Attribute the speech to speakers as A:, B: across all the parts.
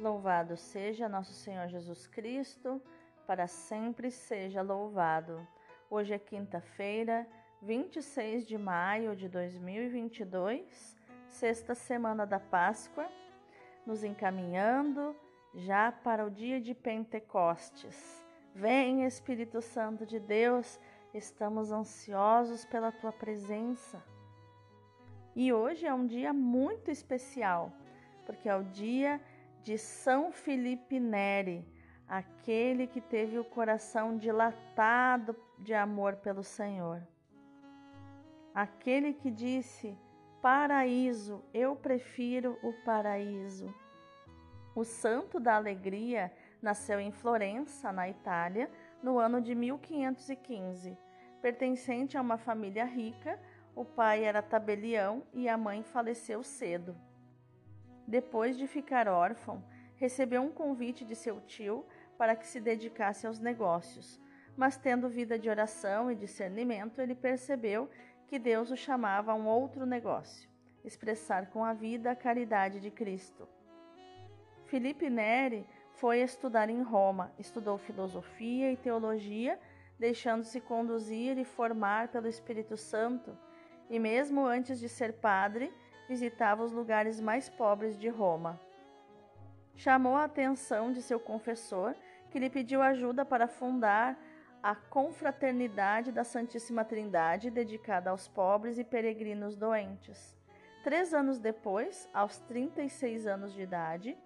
A: Louvado seja nosso Senhor Jesus Cristo, para sempre seja louvado. Hoje é quinta-feira, 26 de maio de 2022, sexta semana da Páscoa, nos encaminhando já para o dia de Pentecostes. Vem, Espírito Santo de Deus, estamos ansiosos pela tua presença. E hoje é um dia muito especial, porque é o dia de São Felipe Neri, aquele que teve o coração dilatado de amor pelo Senhor. Aquele que disse: Paraíso, eu prefiro o paraíso. O santo da alegria nasceu em Florença, na Itália, no ano de 1515. Pertencente a uma família rica, o pai era tabelião e a mãe faleceu cedo. Depois de ficar órfão, recebeu um convite de seu tio para que se dedicasse aos negócios, mas tendo vida de oração e discernimento, ele percebeu que Deus o chamava a um outro negócio, expressar com a vida a caridade de Cristo. Felipe Neri foi estudar em Roma, estudou filosofia e teologia, deixando-se conduzir e formar pelo Espírito Santo, e mesmo antes de ser padre, visitava os lugares mais pobres de Roma. Chamou a atenção de seu confessor, que lhe pediu ajuda para fundar a Confraternidade da Santíssima Trindade, dedicada aos pobres e peregrinos doentes. Três anos depois, aos 36 anos de idade,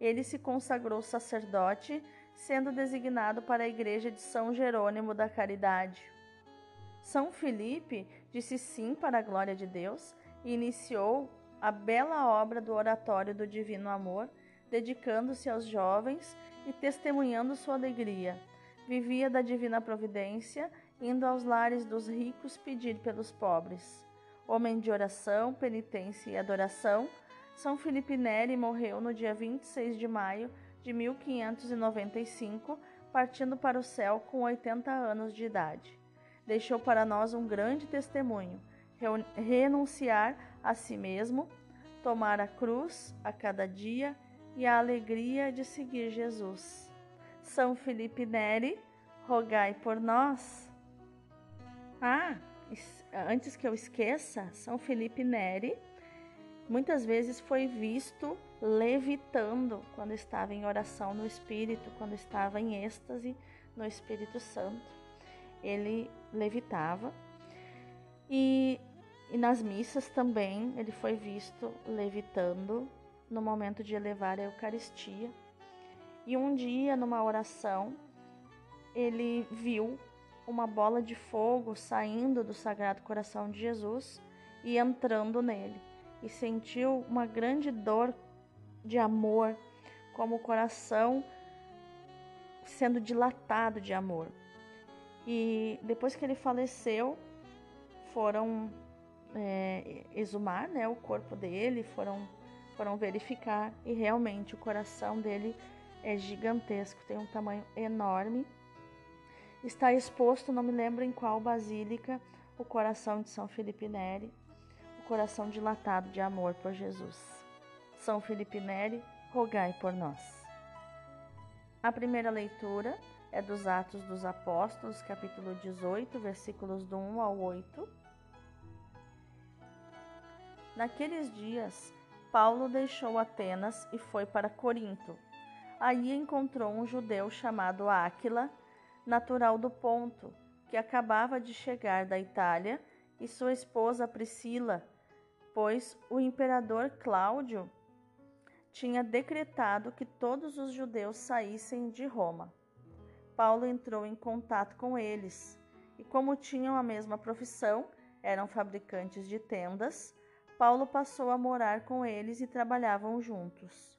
A: ele se consagrou sacerdote, sendo designado para a Igreja de São Jerônimo da Caridade. São Felipe disse sim para a glória de Deus iniciou a bela obra do Oratório do Divino Amor, dedicando-se aos jovens e testemunhando sua alegria. Vivia da divina providência, indo aos lares dos ricos pedir pelos pobres. Homem de oração, penitência e adoração, São Felipe Neri morreu no dia 26 de maio de 1595, partindo para o céu com 80 anos de idade. Deixou para nós um grande testemunho renunciar a si mesmo, tomar a cruz a cada dia e a alegria de seguir Jesus. São Felipe Neri, rogai por nós. Ah, antes que eu esqueça, São Felipe Neri muitas vezes foi visto levitando quando estava em oração no Espírito, quando estava em êxtase no Espírito Santo. Ele levitava e, e nas missas também ele foi visto levitando no momento de elevar a Eucaristia. E um dia, numa oração, ele viu uma bola de fogo saindo do Sagrado Coração de Jesus e entrando nele, e sentiu uma grande dor de amor, como o coração sendo dilatado de amor. E depois que ele faleceu, foram é, exumar né, o corpo dele, foram, foram verificar e realmente o coração dele é gigantesco, tem um tamanho enorme. Está exposto, não me lembro em qual basílica, o coração de São Felipe Neri, o coração dilatado de amor por Jesus. São Felipe Neri, rogai por nós. A primeira leitura é dos Atos dos Apóstolos, capítulo 18, versículos do 1 ao 8 Naqueles dias, Paulo deixou Atenas e foi para Corinto. Aí encontrou um judeu chamado Áquila, natural do Ponto, que acabava de chegar da Itália, e sua esposa Priscila, pois o imperador Cláudio tinha decretado que todos os judeus saíssem de Roma. Paulo entrou em contato com eles, e como tinham a mesma profissão, eram fabricantes de tendas, Paulo passou a morar com eles e trabalhavam juntos.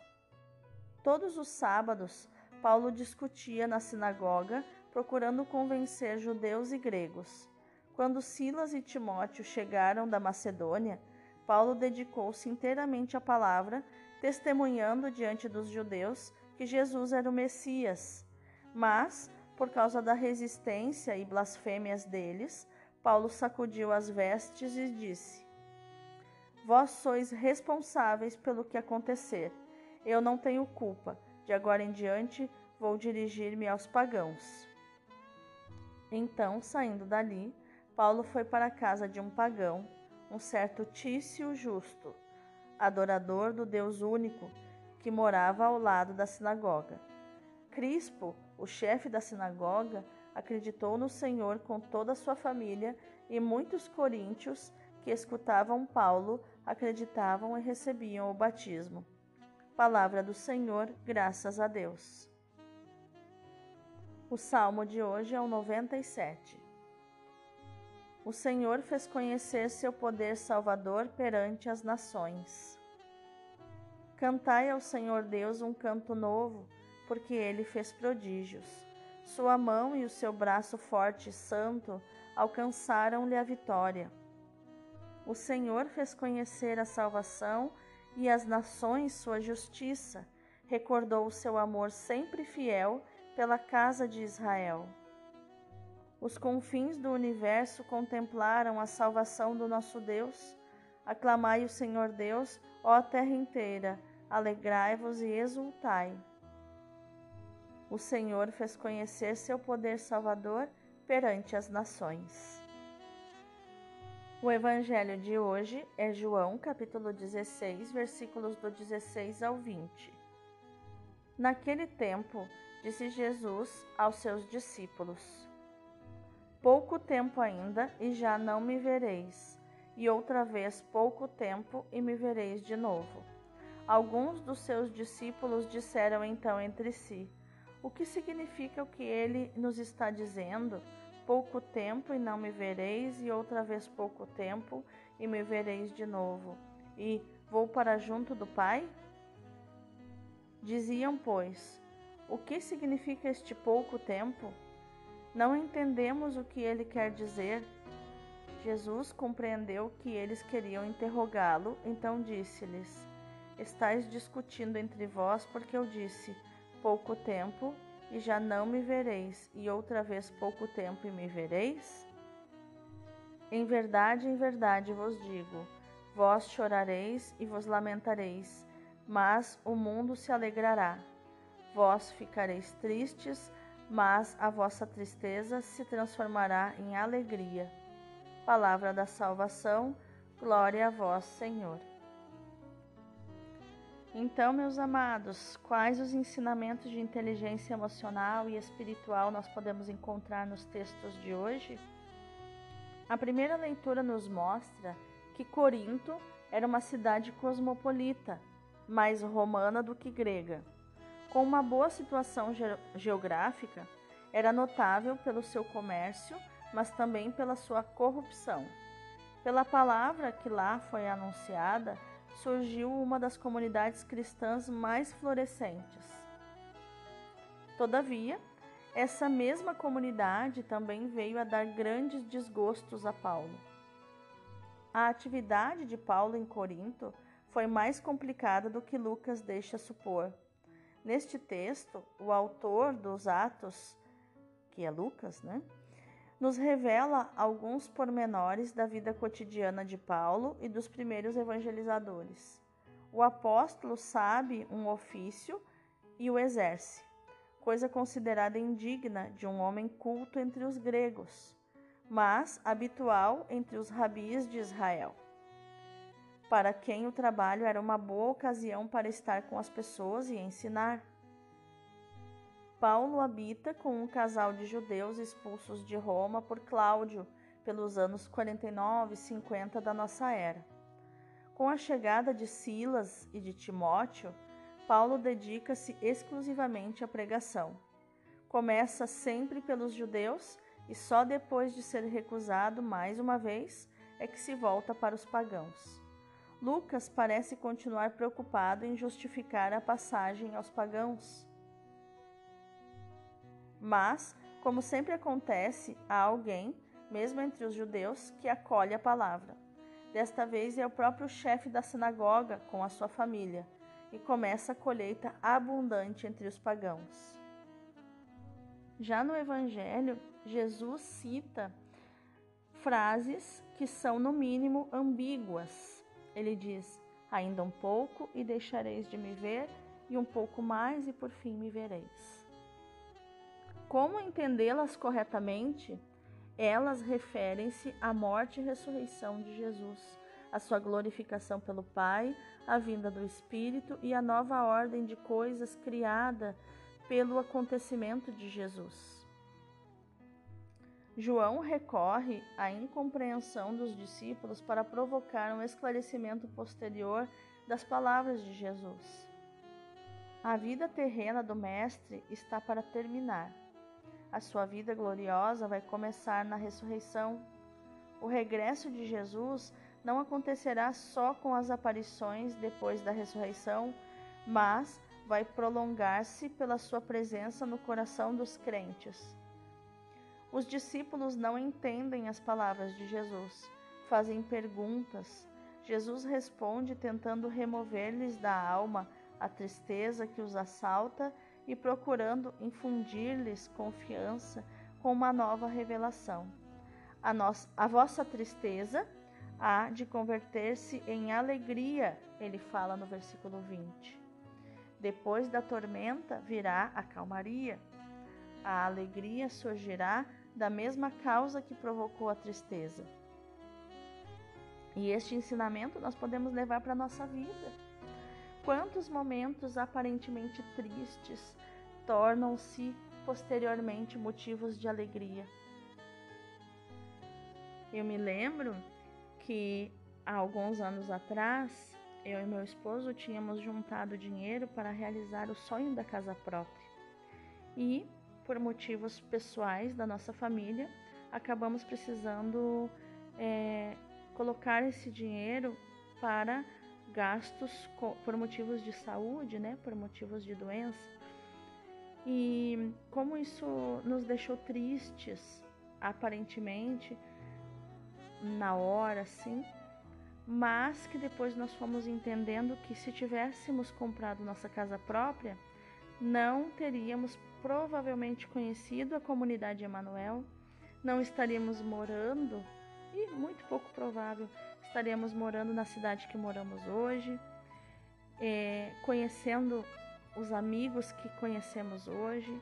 A: Todos os sábados, Paulo discutia na sinagoga, procurando convencer judeus e gregos. Quando Silas e Timóteo chegaram da Macedônia, Paulo dedicou-se inteiramente à palavra, testemunhando diante dos judeus que Jesus era o Messias. Mas, por causa da resistência e blasfêmias deles, Paulo sacudiu as vestes e disse: Vós sois responsáveis pelo que acontecer. Eu não tenho culpa. De agora em diante vou dirigir-me aos pagãos. Então, saindo dali, Paulo foi para a casa de um pagão, um certo Tício Justo, adorador do Deus único, que morava ao lado da sinagoga. Crispo, o chefe da sinagoga, acreditou no Senhor com toda a sua família e muitos coríntios que escutavam Paulo acreditavam e recebiam o batismo. Palavra do Senhor, graças a Deus. O salmo de hoje é o 97. O Senhor fez conhecer seu poder salvador perante as nações. Cantai ao Senhor Deus um canto novo, porque ele fez prodígios. Sua mão e o seu braço forte e santo alcançaram-lhe a vitória. O Senhor fez conhecer a salvação e as nações sua justiça, recordou o seu amor sempre fiel pela casa de Israel. Os confins do universo contemplaram a salvação do nosso Deus. Aclamai o Senhor Deus, ó terra inteira, alegrai-vos e exultai. O Senhor fez conhecer seu poder salvador perante as nações. O evangelho de hoje é João, capítulo 16, versículos do 16 ao 20. Naquele tempo, disse Jesus aos seus discípulos: Pouco tempo ainda, e já não me vereis, e outra vez pouco tempo, e me vereis de novo. Alguns dos seus discípulos disseram então entre si: O que significa o que ele nos está dizendo? Pouco tempo e não me vereis, e outra vez pouco tempo, e me vereis de novo. E vou para junto do Pai? Diziam, pois, o que significa este pouco tempo? Não entendemos o que ele quer dizer. Jesus compreendeu que eles queriam interrogá-lo, então disse-lhes: Estais discutindo entre vós, porque eu disse: Pouco tempo e já não me vereis, e outra vez pouco tempo e me vereis? Em verdade, em verdade vos digo: vós chorareis e vos lamentareis, mas o mundo se alegrará. Vós ficareis tristes, mas a vossa tristeza se transformará em alegria. Palavra da salvação, glória a vós, Senhor. Então, meus amados, quais os ensinamentos de inteligência emocional e espiritual nós podemos encontrar nos textos de hoje? A primeira leitura nos mostra que Corinto era uma cidade cosmopolita, mais romana do que grega. Com uma boa situação ge geográfica, era notável pelo seu comércio, mas também pela sua corrupção. Pela palavra que lá foi anunciada, surgiu uma das comunidades cristãs mais florescentes. Todavia, essa mesma comunidade também veio a dar grandes desgostos a Paulo. A atividade de Paulo em Corinto foi mais complicada do que Lucas deixa supor. Neste texto, o autor dos Atos, que é Lucas, né, nos revela alguns pormenores da vida cotidiana de Paulo e dos primeiros evangelizadores. O apóstolo sabe um ofício e o exerce, coisa considerada indigna de um homem culto entre os gregos, mas habitual entre os rabis de Israel para quem o trabalho era uma boa ocasião para estar com as pessoas e ensinar. Paulo habita com um casal de judeus expulsos de Roma por Cláudio pelos anos 49 e 50 da nossa era. Com a chegada de Silas e de Timóteo, Paulo dedica-se exclusivamente à pregação. Começa sempre pelos judeus e só depois de ser recusado mais uma vez é que se volta para os pagãos. Lucas parece continuar preocupado em justificar a passagem aos pagãos. Mas, como sempre acontece, há alguém, mesmo entre os judeus, que acolhe a palavra. Desta vez é o próprio chefe da sinagoga com a sua família, e começa a colheita abundante entre os pagãos. Já no Evangelho, Jesus cita frases que são, no mínimo, ambíguas ele diz: Ainda um pouco e deixareis de me ver, e um pouco mais, e por fim me vereis. Como entendê-las corretamente? Elas referem-se à morte e ressurreição de Jesus, a sua glorificação pelo Pai, a vinda do Espírito e a nova ordem de coisas criada pelo acontecimento de Jesus. João recorre à incompreensão dos discípulos para provocar um esclarecimento posterior das palavras de Jesus. A vida terrena do Mestre está para terminar. A sua vida gloriosa vai começar na ressurreição. O regresso de Jesus não acontecerá só com as aparições depois da ressurreição, mas vai prolongar-se pela sua presença no coração dos crentes. Os discípulos não entendem as palavras de Jesus, fazem perguntas. Jesus responde tentando remover-lhes da alma a tristeza que os assalta e procurando infundir-lhes confiança com uma nova revelação. A, nossa, a vossa tristeza há de converter-se em alegria, ele fala no versículo 20. Depois da tormenta virá a calmaria. A alegria surgirá da mesma causa que provocou a tristeza. E este ensinamento nós podemos levar para a nossa vida. Quantos momentos aparentemente tristes tornam-se posteriormente motivos de alegria? Eu me lembro que há alguns anos atrás, eu e meu esposo tínhamos juntado dinheiro para realizar o sonho da casa própria. E, por motivos pessoais da nossa família, acabamos precisando é, colocar esse dinheiro para gastos por motivos de saúde, né, por motivos de doença. E como isso nos deixou tristes, aparentemente, na hora, assim, mas que depois nós fomos entendendo que se tivéssemos comprado nossa casa própria, não teríamos provavelmente conhecido a comunidade Emanuel, não estaríamos morando, e muito pouco provável, estaríamos morando na cidade que moramos hoje, é, conhecendo os amigos que conhecemos hoje,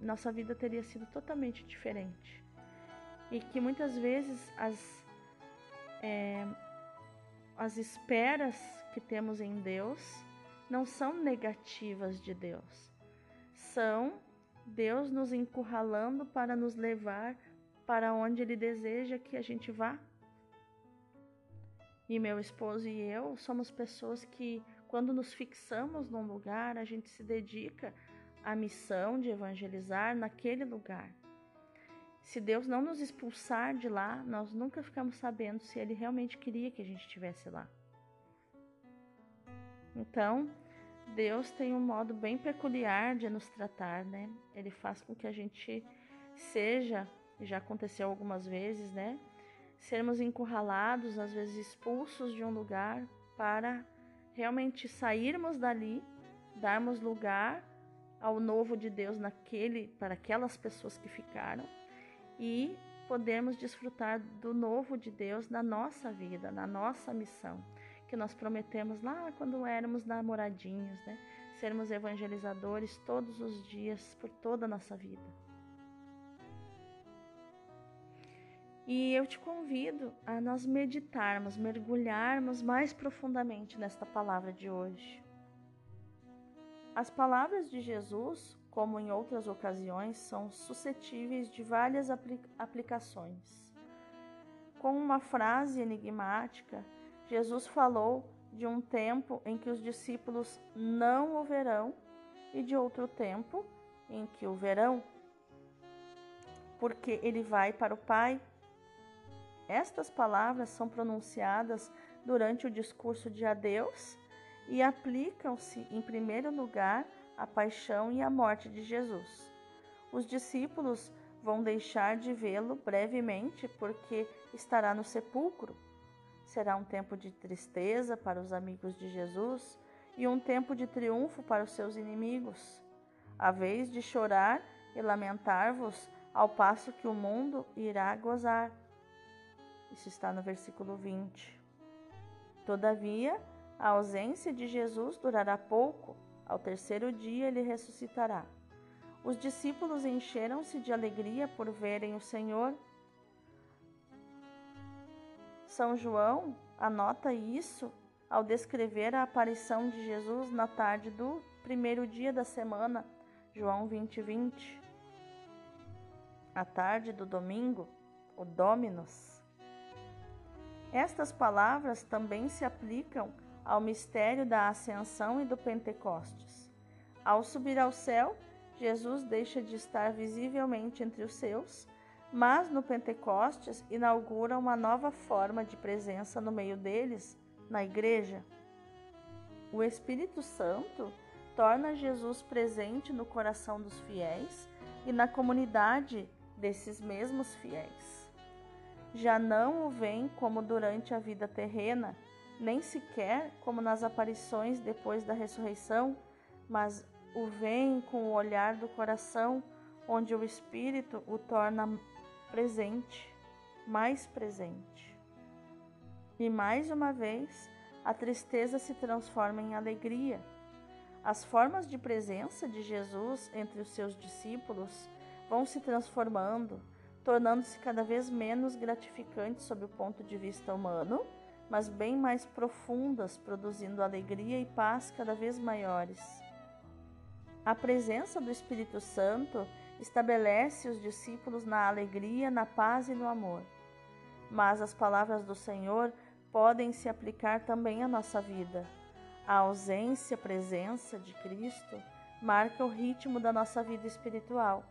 A: nossa vida teria sido totalmente diferente e que muitas vezes as, é, as esperas que temos em Deus não são negativas de Deus, são Deus nos encurralando para nos levar para onde Ele deseja que a gente vá. E meu esposo e eu somos pessoas que, quando nos fixamos num lugar, a gente se dedica à missão de evangelizar naquele lugar. Se Deus não nos expulsar de lá, nós nunca ficamos sabendo se Ele realmente queria que a gente estivesse lá. Então, Deus tem um modo bem peculiar de nos tratar, né? Ele faz com que a gente seja, já aconteceu algumas vezes, né? Sermos encurralados, às vezes expulsos de um lugar para realmente sairmos dali, darmos lugar ao novo de Deus naquele para aquelas pessoas que ficaram e podermos desfrutar do novo de Deus na nossa vida, na nossa missão, que nós prometemos lá quando éramos namoradinhos, né? Sermos evangelizadores todos os dias, por toda a nossa vida. E eu te convido a nós meditarmos, mergulharmos mais profundamente nesta palavra de hoje. As palavras de Jesus como em outras ocasiões, são suscetíveis de várias aplicações. Com uma frase enigmática, Jesus falou de um tempo em que os discípulos não o verão e de outro tempo em que o verão, porque ele vai para o Pai. Estas palavras são pronunciadas durante o discurso de adeus e aplicam-se, em primeiro lugar, a paixão e a morte de Jesus. Os discípulos vão deixar de vê-lo brevemente porque estará no sepulcro. Será um tempo de tristeza para os amigos de Jesus e um tempo de triunfo para os seus inimigos. A vez de chorar e lamentar-vos, ao passo que o mundo irá gozar. Isso está no versículo 20. Todavia, a ausência de Jesus durará pouco Ao terceiro dia ele ressuscitará. Os discípulos encheram-se de alegria por verem o Senhor. São João anota isso ao descrever a aparição de Jesus na tarde do primeiro dia da semana, João 20, 20. A tarde do domingo, o Dominus. Estas palavras também se aplicam ao mistério da Ascensão e do Pentecostes. Ao subir ao céu, Jesus deixa de estar visivelmente entre os seus, mas no Pentecostes inaugura uma nova forma de presença no meio deles, na igreja. O Espírito Santo torna Jesus presente no coração dos fiéis e na comunidade desses mesmos fiéis. Já não o vem como durante a vida terrena, nem sequer como nas aparições depois da ressurreição, mas o vem com o olhar do coração, onde o Espírito o torna presente, mais presente. E mais uma vez, a tristeza se transforma em alegria. As formas de presença de Jesus entre os seus discípulos vão se transformando, tornando-se cada vez menos gratificantes sob o ponto de vista humano mas bem mais profundas, produzindo alegria e paz cada vez maiores. A presença do Espírito Santo estabelece os discípulos na alegria, na paz e no amor. Mas as palavras do Senhor podem se aplicar também à nossa vida. A ausência, presença de Cristo marca o ritmo da nossa vida espiritual.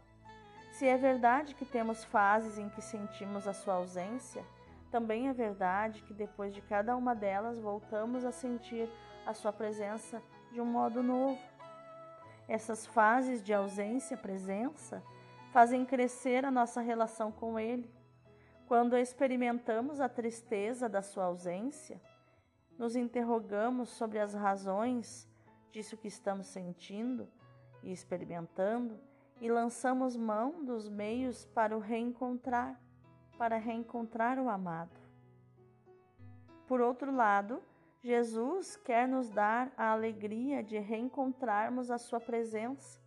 A: Se é verdade que temos fases em que sentimos a sua ausência, também é verdade que depois de cada uma delas voltamos a sentir a sua presença de um modo novo. Essas fases de ausência presença fazem crescer a nossa relação com Ele. Quando experimentamos a tristeza da sua ausência, nos interrogamos sobre as razões disso que estamos sentindo e experimentando e lançamos mão dos meios para o reencontrar para reencontrar o amado. Por outro lado, Jesus quer nos dar a alegria de reencontrarmos a Sua presença.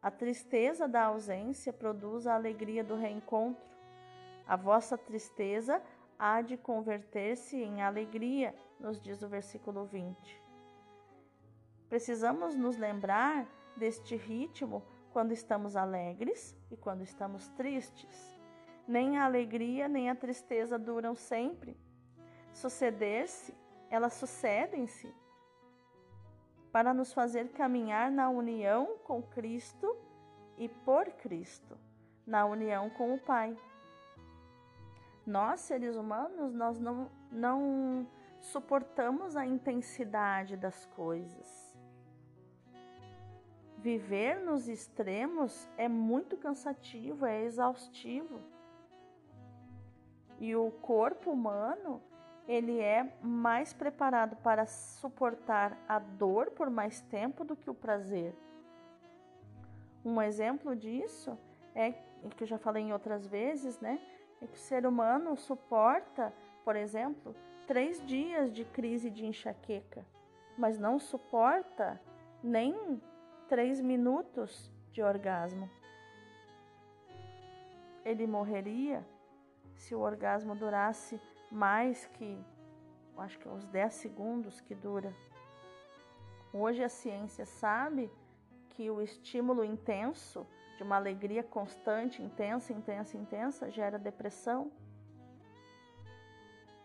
A: A tristeza da ausência produz a alegria do reencontro. A vossa tristeza há de converter-se em alegria, nos diz o versículo 20. Precisamos nos lembrar deste ritmo quando estamos alegres e quando estamos tristes. Nem a alegria nem a tristeza duram sempre. Suceder-se, elas sucedem-se para nos fazer caminhar na união com Cristo e por Cristo, na união com o Pai. Nós, seres humanos, nós não, não suportamos a intensidade das coisas. Viver nos extremos é muito cansativo, é exaustivo. E o corpo humano, ele é mais preparado para suportar a dor por mais tempo do que o prazer. Um exemplo disso é que eu já falei em outras vezes, né? É que o ser humano suporta, por exemplo, três dias de crise de enxaqueca, mas não suporta nem três minutos de orgasmo. Ele morreria se o orgasmo durasse mais que, acho que uns 10 segundos que dura. Hoje a ciência sabe que o estímulo intenso de uma alegria constante, intensa, intensa, intensa, gera depressão.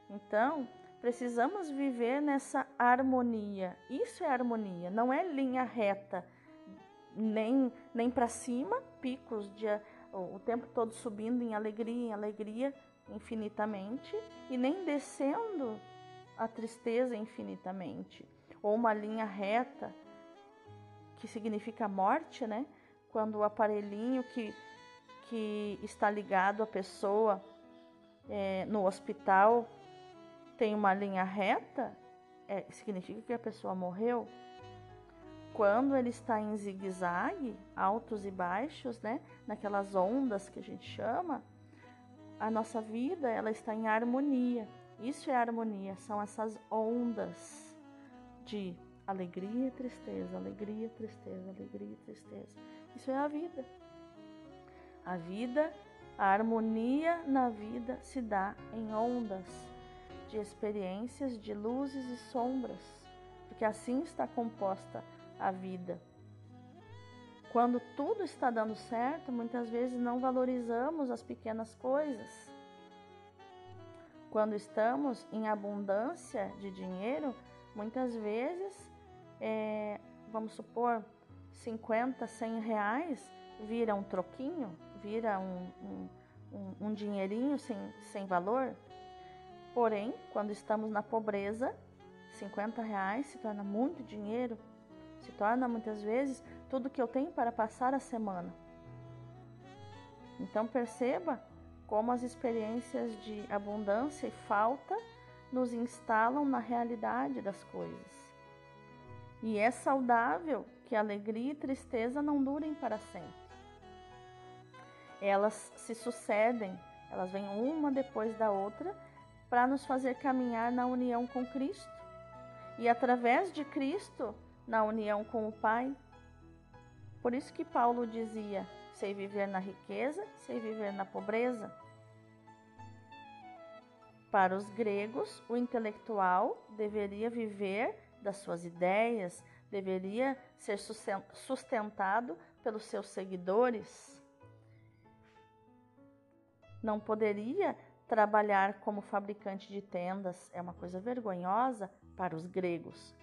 A: Então, precisamos viver nessa harmonia. Isso é harmonia, não é linha reta, nem, nem para cima, picos de o tempo todo subindo em alegria, em alegria infinitamente, e nem descendo a tristeza infinitamente, ou uma linha reta, que significa morte, né? Quando o aparelhinho que, que está ligado à pessoa é, no hospital tem uma linha reta, é, significa que a pessoa morreu. Quando ele está em zigue-zague, altos e baixos, né? Naquelas ondas que a gente chama, a nossa vida ela está em harmonia. Isso é harmonia, são essas ondas de Alegria e tristeza, alegria e tristeza, alegria tristeza. Isso é a vida. A vida, a harmonia na vida se dá em ondas de experiências de luzes e sombras, porque assim está composta a vida. Quando tudo está dando certo, muitas vezes não valorizamos as pequenas coisas. Quando estamos em abundância de dinheiro, muitas vezes, é, vamos supor, 50, 100 reais vira um troquinho, vira um, um, um, um dinheirinho sem, sem valor. Porém, quando estamos na pobreza, 50 reais se torna muito dinheiro, se torna muitas vezes tudo que eu tenho para passar a semana. Então perceba como as experiências de abundância e falta nos instalam na realidade das coisas. E é saudável que alegria e tristeza não durem para sempre. Elas se sucedem, elas vêm uma depois da outra para nos fazer caminhar na união com Cristo. E através de Cristo, na união com o Pai. Por isso que Paulo dizia: sei viver na riqueza, sei viver na pobreza. Para os gregos, o intelectual deveria viver das suas ideias, deveria ser sustentado pelos seus seguidores. Não poderia trabalhar como fabricante de tendas, é uma coisa vergonhosa para os gregos.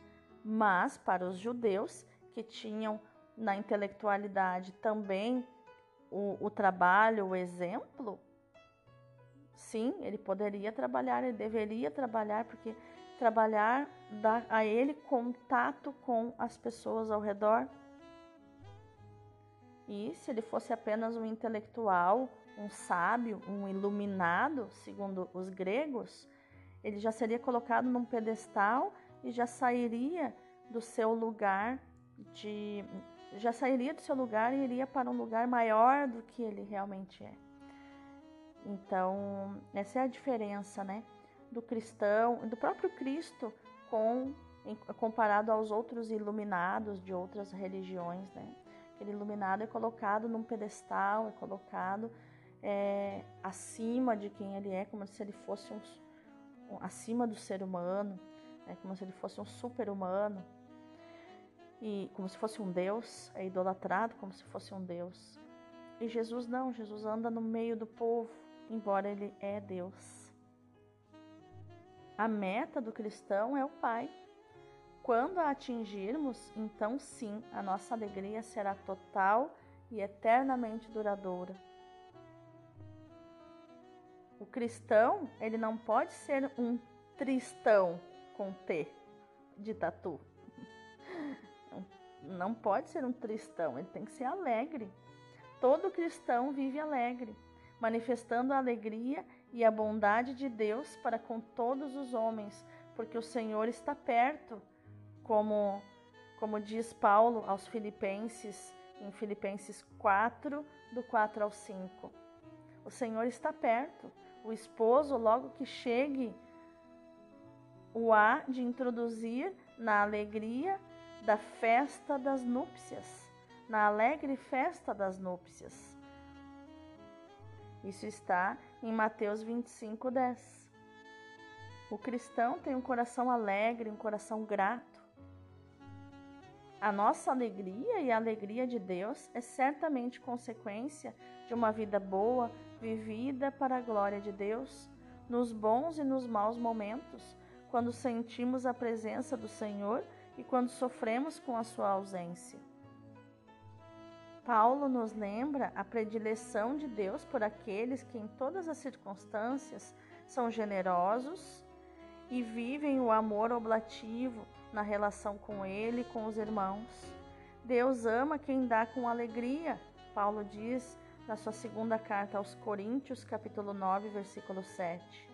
A: Mas para os judeus, que tinham na intelectualidade também o, o trabalho, o exemplo, sim, ele poderia trabalhar, ele deveria trabalhar, porque trabalhar dá a ele contato com as pessoas ao redor. E se ele fosse apenas um intelectual, um sábio, um iluminado, segundo os gregos, ele já seria colocado num pedestal e já sairia do seu lugar de já sairia do seu lugar e iria para um lugar maior do que ele realmente é. Então, essa é a diferença, né, do cristão, do próprio Cristo com comparado aos outros iluminados de outras religiões, né? Aquele iluminado é colocado num pedestal, é colocado é, acima de quem ele é, como se ele fosse um, um acima do ser humano é como se ele fosse um super-humano e como se fosse um Deus, é idolatrado como se fosse um Deus. E Jesus não, Jesus anda no meio do povo, embora ele é Deus. A meta do cristão é o Pai. Quando a atingirmos, então sim, a nossa alegria será total e eternamente duradoura. O cristão, ele não pode ser um tristão, com T de tatu. Não pode ser um tristão, ele tem que ser alegre. Todo cristão vive alegre, manifestando a alegria e a bondade de Deus para com todos os homens, porque o Senhor está perto, como, como diz Paulo aos Filipenses, em Filipenses 4, do 4 ao 5. O Senhor está perto. O esposo, logo que chegue o há de introduzir na alegria da festa das núpcias, na alegre festa das núpcias. Isso está em Mateus 25, 10. O cristão tem um coração alegre, um coração grato. A nossa alegria e a alegria de Deus é certamente consequência de uma vida boa, vivida para a glória de Deus, nos bons e nos maus momentos, quando sentimos a presença do Senhor e quando sofremos com a sua ausência. Paulo nos lembra a predileção de Deus por aqueles que, em todas as circunstâncias, são generosos e vivem o amor oblativo na relação com Ele e com os irmãos. Deus ama quem dá com alegria, Paulo diz na sua segunda carta aos Coríntios, capítulo 9, versículo 7.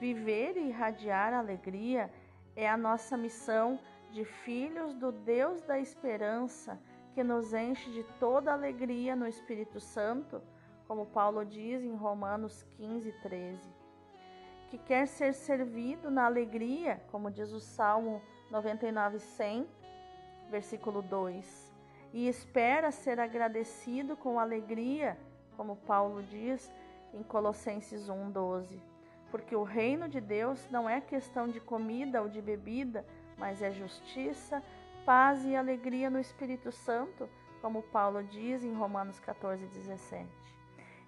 A: Viver e irradiar alegria é a nossa missão de filhos do Deus da esperança, que nos enche de toda alegria no Espírito Santo, como Paulo diz em Romanos 15, 13. Que quer ser servido na alegria, como diz o Salmo 99, 100, versículo 2. E espera ser agradecido com alegria, como Paulo diz em Colossenses 1:12. Porque o reino de Deus não é questão de comida ou de bebida, mas é justiça, paz e alegria no Espírito Santo, como Paulo diz em Romanos 14:17.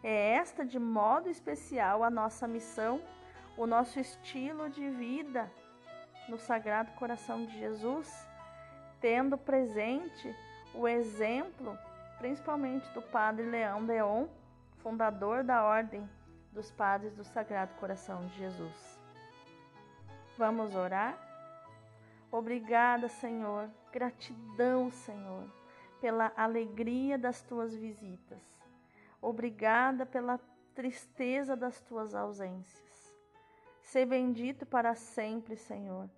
A: É esta de modo especial a nossa missão, o nosso estilo de vida no Sagrado Coração de Jesus, tendo presente o exemplo, principalmente do Padre Leão Deon, fundador da Ordem dos Padres do Sagrado Coração de Jesus. Vamos orar? Obrigada, Senhor, gratidão, Senhor, pela alegria das tuas visitas. Obrigada pela tristeza das tuas ausências. Ser bendito para sempre, Senhor,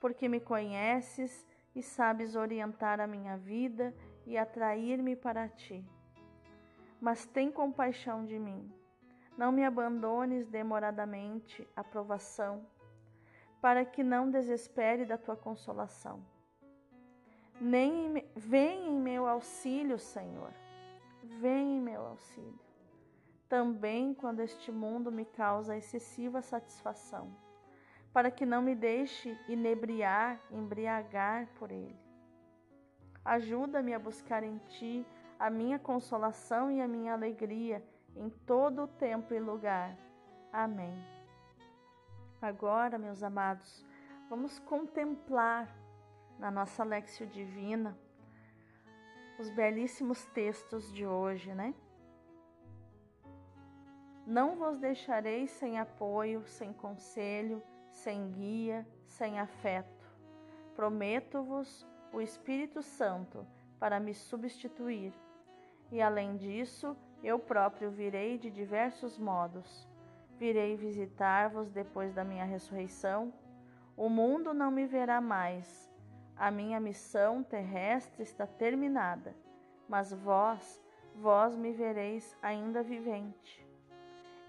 A: porque me conheces e sabes orientar a minha vida e atrair-me para ti. Mas tem compaixão de mim. Não me abandones demoradamente a provação, para que não desespere da tua consolação. Nem vem em meu auxílio, Senhor. Vem em meu auxílio. Também quando este mundo me causa excessiva satisfação para que não me deixe inebriar, embriagar por ele. Ajuda-me a buscar em ti a minha consolação e a minha alegria em todo o tempo e lugar. Amém. Agora, meus amados, vamos contemplar na nossa Lexio Divina os belíssimos textos de hoje, né? Não vos deixarei sem apoio, sem conselho, sem guia, sem afeto. Prometo-vos o Espírito Santo para me substituir. E além disso, eu próprio virei de diversos modos. Virei visitar-vos depois da minha ressurreição. O mundo não me verá mais. A minha missão terrestre está terminada, mas vós, vós me vereis ainda vivente.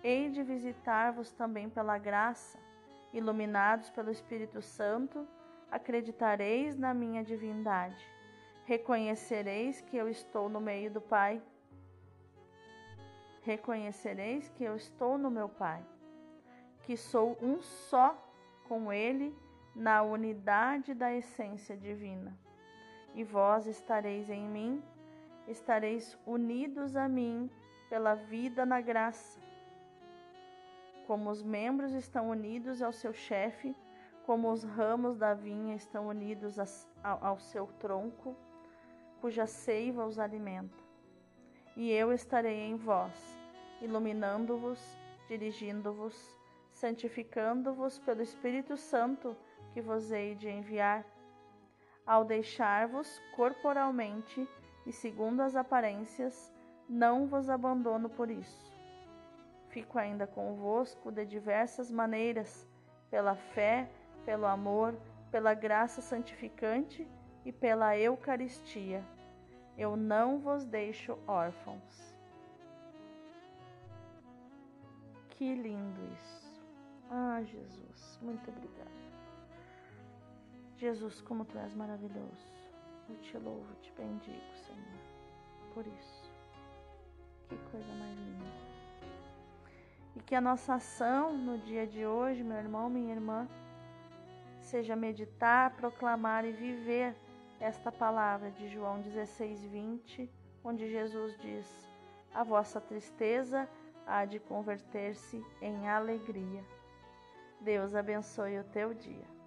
A: Hei de visitar-vos também pela graça Iluminados pelo Espírito Santo, acreditareis na minha divindade. Reconhecereis que eu estou no meio do Pai. Reconhecereis que eu estou no meu Pai, que sou um só com Ele na unidade da essência divina. E vós estareis em mim, estareis unidos a mim pela vida na graça como os membros estão unidos ao seu chefe, como os ramos da vinha estão unidos ao seu tronco, cuja seiva os alimenta. E eu estarei em vós, iluminando-vos, dirigindo-vos, santificando-vos pelo Espírito Santo que vos hei de enviar, ao deixar-vos corporalmente e segundo as aparências, não vos abandono por isso Fico ainda convosco de diversas maneiras, pela fé, pelo amor, pela graça santificante e pela Eucaristia. Eu não vos deixo órfãos. Que lindo isso. Ah, Jesus, muito obrigada. Jesus, como tu és maravilhoso. Eu te louvo, te bendigo, Senhor, por isso. Que coisa mais linda. E que a nossa ação no dia de hoje, meu irmão, minha irmã, seja meditar, proclamar e viver esta palavra de João 16, 20, onde Jesus diz: A vossa tristeza há de converter-se em alegria. Deus abençoe o teu dia.